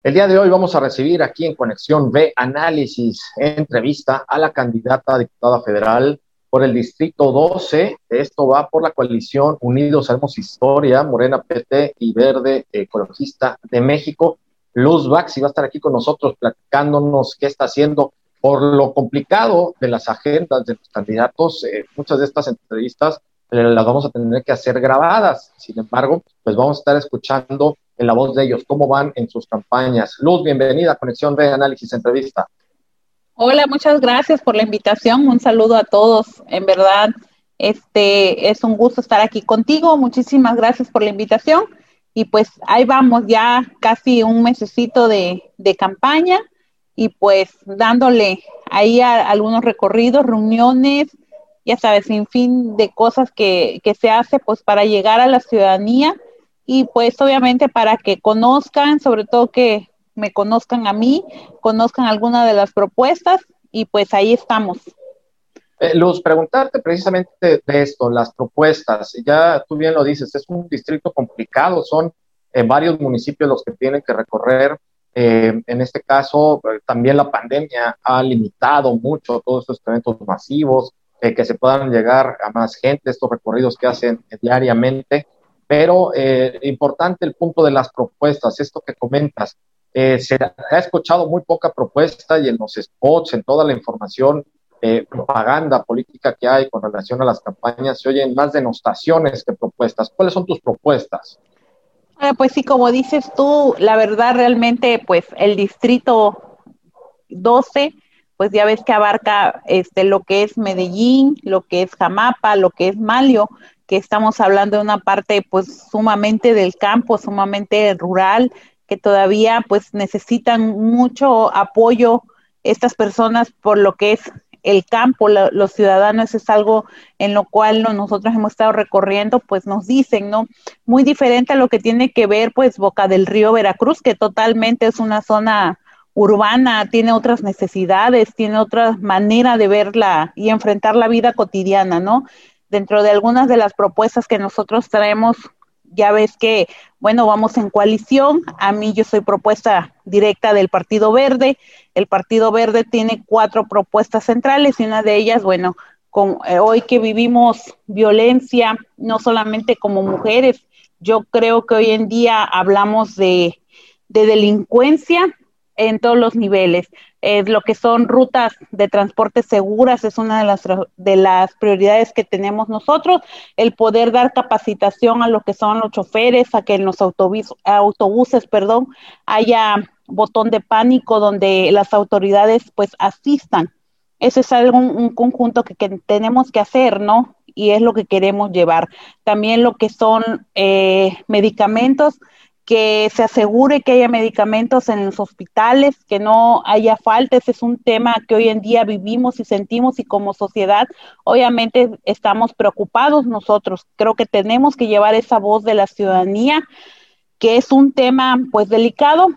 El día de hoy vamos a recibir aquí en Conexión B Análisis, entrevista a la candidata a diputada federal por el Distrito 12. Esto va por la coalición Unidos Haremos Historia, Morena PT y Verde Ecologista de México. Luz Baxi va a estar aquí con nosotros platicándonos qué está haciendo por lo complicado de las agendas de los candidatos. Eh, muchas de estas entrevistas eh, las vamos a tener que hacer grabadas. Sin embargo, pues vamos a estar escuchando en la voz de ellos, cómo van en sus campañas. Luz, bienvenida a Conexión de Análisis Entrevista. Hola, muchas gracias por la invitación. Un saludo a todos. En verdad, este es un gusto estar aquí contigo. Muchísimas gracias por la invitación. Y pues ahí vamos, ya casi un mesecito de, de campaña y pues dándole ahí a, algunos recorridos, reuniones, ya sabes, sin fin de cosas que, que se hace pues para llegar a la ciudadanía y pues obviamente para que conozcan, sobre todo que me conozcan a mí, conozcan alguna de las propuestas y pues ahí estamos. Eh, Luz, preguntarte precisamente de, esto, las propuestas. Ya tú bien lo dices, es un distrito complicado, son eh, varios municipios los que tienen que recorrer. Eh, en este caso, también la pandemia ha limitado mucho todos estos eventos masivos, que se puedan llegar a más gente, estos recorridos que hacen diariamente. Pero eh, importante el punto de las propuestas, esto que comentas. Eh, se ha escuchado muy poca propuesta y en los spots, en toda la información, eh, propaganda política que hay con relación a las campañas, se oyen más denostaciones que propuestas. ¿Cuáles son tus propuestas? Ah, pues sí, como dices tú, la verdad realmente, pues el distrito 12, pues ya ves que abarca este lo que es Medellín, lo que es Jamapa, lo que es Malio, que estamos hablando de una parte pues sumamente del campo, sumamente rural, que todavía pues necesitan mucho apoyo estas personas por lo que es el campo, los ciudadanos es algo en lo cual nosotros hemos estado recorriendo, pues nos dicen, ¿no? Muy diferente a lo que tiene que ver pues Boca del Río Veracruz, que totalmente es una zona urbana, tiene otras necesidades, tiene otra manera de verla y enfrentar la vida cotidiana, ¿no? Dentro de algunas de las propuestas que nosotros traemos, ya ves que, bueno, vamos en coalición. A mí yo soy propuesta directa del Partido Verde. El Partido Verde tiene cuatro propuestas centrales y una de ellas, bueno, con, eh, hoy que vivimos violencia, no solamente como mujeres, yo creo que hoy en día hablamos de, de delincuencia en todos los niveles. Eh, lo que son rutas de transporte seguras es una de las, de las prioridades que tenemos nosotros, el poder dar capacitación a lo que son los choferes, a que en los autobús, autobuses perdón, haya botón de pánico donde las autoridades pues asistan. Ese es algo, un, conjunto que, tenemos que hacer, ¿no? Y es lo que queremos llevar. También lo que son eh, medicamentos, que se asegure que haya medicamentos en los hospitales, que no haya falta. Ese es un tema que hoy en día vivimos y sentimos y como sociedad obviamente estamos preocupados nosotros. Creo que tenemos que llevar esa voz de la ciudadanía, que es un tema pues delicado,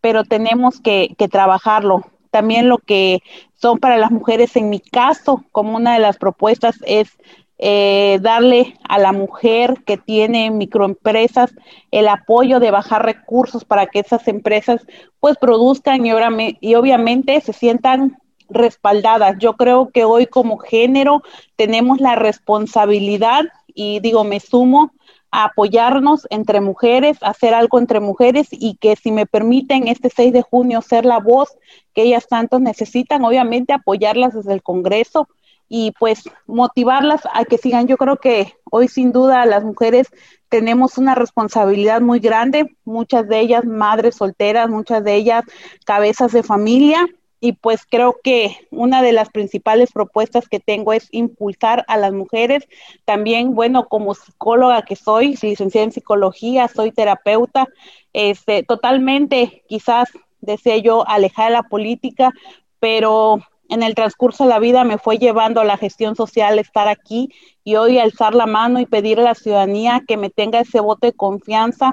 pero tenemos que, que trabajarlo. También lo que son para las mujeres, en mi caso, como una de las propuestas es eh, darle a la mujer que tiene microempresas el apoyo de bajar recursos para que esas empresas pues produzcan y, y obviamente se sientan respaldadas. Yo creo que hoy como género tenemos la responsabilidad y digo, me sumo a apoyarnos entre mujeres, hacer algo entre mujeres y que si me permiten este 6 de junio ser la voz que ellas tanto necesitan, obviamente apoyarlas desde el Congreso, y pues motivarlas a que sigan. Yo creo que hoy sin duda las mujeres tenemos una responsabilidad muy grande, muchas de ellas madres solteras, muchas de ellas cabezas de familia y pues creo que una de las principales propuestas que tengo es impulsar a las mujeres. También, bueno, como psicóloga que soy, licenciada en psicología, soy terapeuta, este, totalmente quizás deseo yo alejar la política, pero en el transcurso de la vida me fue llevando a la gestión social estar aquí y hoy alzar la mano y pedir a la ciudadanía que me tenga ese voto de confianza.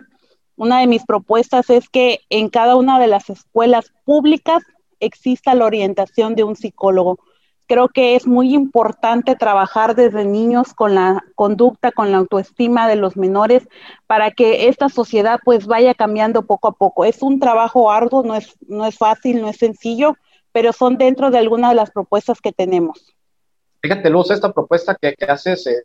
Una de mis propuestas es que en cada una de las escuelas públicas exista la orientación de un psicólogo. Creo que es muy importante trabajar desde niños con la conducta, con la autoestima de los menores para que esta sociedad pues vaya cambiando poco a poco. Es un trabajo arduo, no es, no es fácil, no es sencillo, pero son dentro de algunas de las propuestas que tenemos. Fíjate, Luz, esta propuesta que, haces, eh,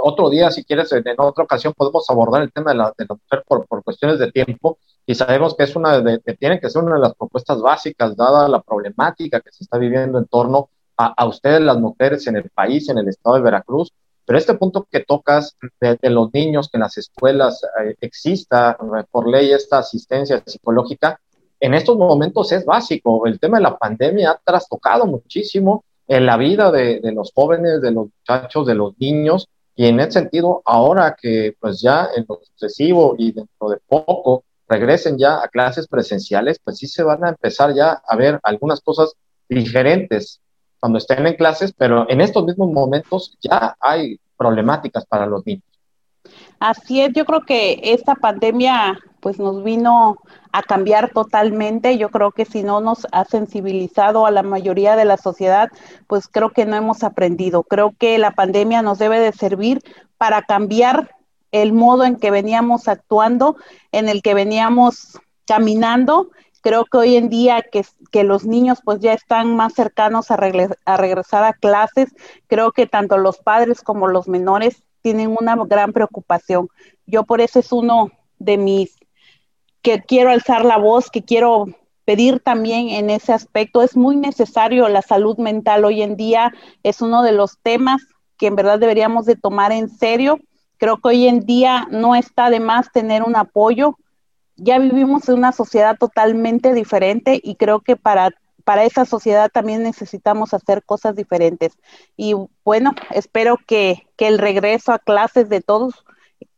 otro día, si quieres, en, otra ocasión podemos abordar el tema de la, de la mujer por, por, cuestiones de tiempo y sabemos que es una de, que tiene que ser una de las propuestas básicas, dada la problemática que se está viviendo en torno a, ustedes, las mujeres en el país, en el estado de Veracruz. Pero este punto que tocas de, los niños, que en las escuelas eh, exista eh, por ley esta asistencia psicológica, en estos momentos es básico. El tema de la pandemia ha trastocado muchísimo en la vida de, los jóvenes, de los muchachos, de los niños, y en ese sentido, ahora que pues ya en lo sucesivo y dentro de poco regresen ya a clases presenciales, pues sí se van a empezar ya a ver algunas cosas diferentes cuando estén en clases, pero en estos mismos momentos ya hay problemáticas para los niños. Así es, yo creo que esta pandemia pues nos vino a cambiar totalmente. Yo creo que si no nos ha sensibilizado a la mayoría de la sociedad, pues creo que no hemos aprendido. Creo que la pandemia nos debe de servir para cambiar el modo en que veníamos actuando, en el que veníamos caminando. Creo que hoy en día que, los niños pues ya están más cercanos a regresar a clases, creo que tanto los padres como los menores tienen una gran preocupación. Yo por eso es uno de mis que quiero alzar la voz, que quiero pedir también en ese aspecto. Es muy necesario la salud mental hoy en día, es uno de los temas que en verdad deberíamos de tomar en serio. Creo que hoy en día no está de más tener un apoyo. Ya vivimos en una sociedad totalmente diferente y creo que para, para esa sociedad también necesitamos hacer cosas diferentes. Y bueno, espero que, que el regreso a clases de todos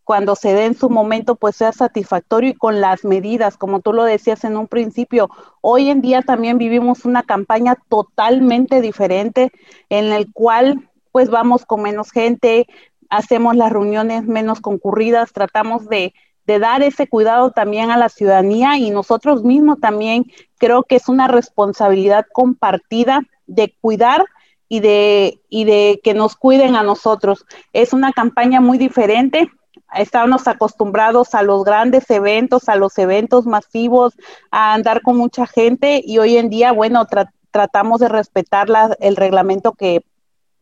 cuando se dé en su momento, pues sea satisfactorio y con las medidas, como tú lo decías en un principio. Hoy en día también vivimos una campaña totalmente diferente en el cual pues vamos con menos gente, hacemos las reuniones menos concurridas, tratamos de, de dar ese cuidado también a la ciudadanía y nosotros mismos también creo que es una responsabilidad compartida de cuidar y de, y de que nos cuiden a nosotros. Es una campaña muy diferente, estábamos acostumbrados a los grandes eventos, a los eventos masivos, a andar con mucha gente y hoy en día, bueno, tratamos de respetar el reglamento que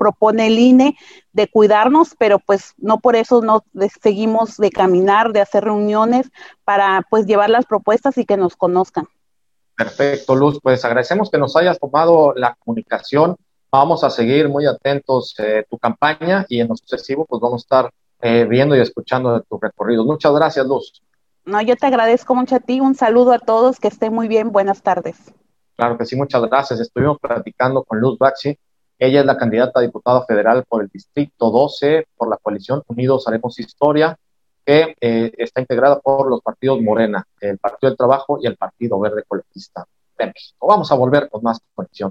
propone el INE de cuidarnos, pero pues no por eso no seguimos de caminar, de hacer reuniones para pues llevar las propuestas y que nos conozcan. Perfecto, Luz. Pues agradecemos que nos hayas tomado la comunicación. Vamos a seguir muy atentos eh, tu campaña y en lo sucesivo pues vamos a estar eh, viendo y escuchando de tu recorrido. Muchas gracias, Luz. No, yo te agradezco mucho a ti. Un saludo a todos, que estén muy bien. Buenas tardes. Claro que sí, muchas gracias. Estuvimos platicando con Luz Baxi. Ella es la candidata a diputada federal por el Distrito 12 por la coalición Unidos Haremos Historia, que eh, está integrada por los partidos Morena, el Partido del Trabajo y el Partido Verde Colectista de México. Vamos a volver con más conexión.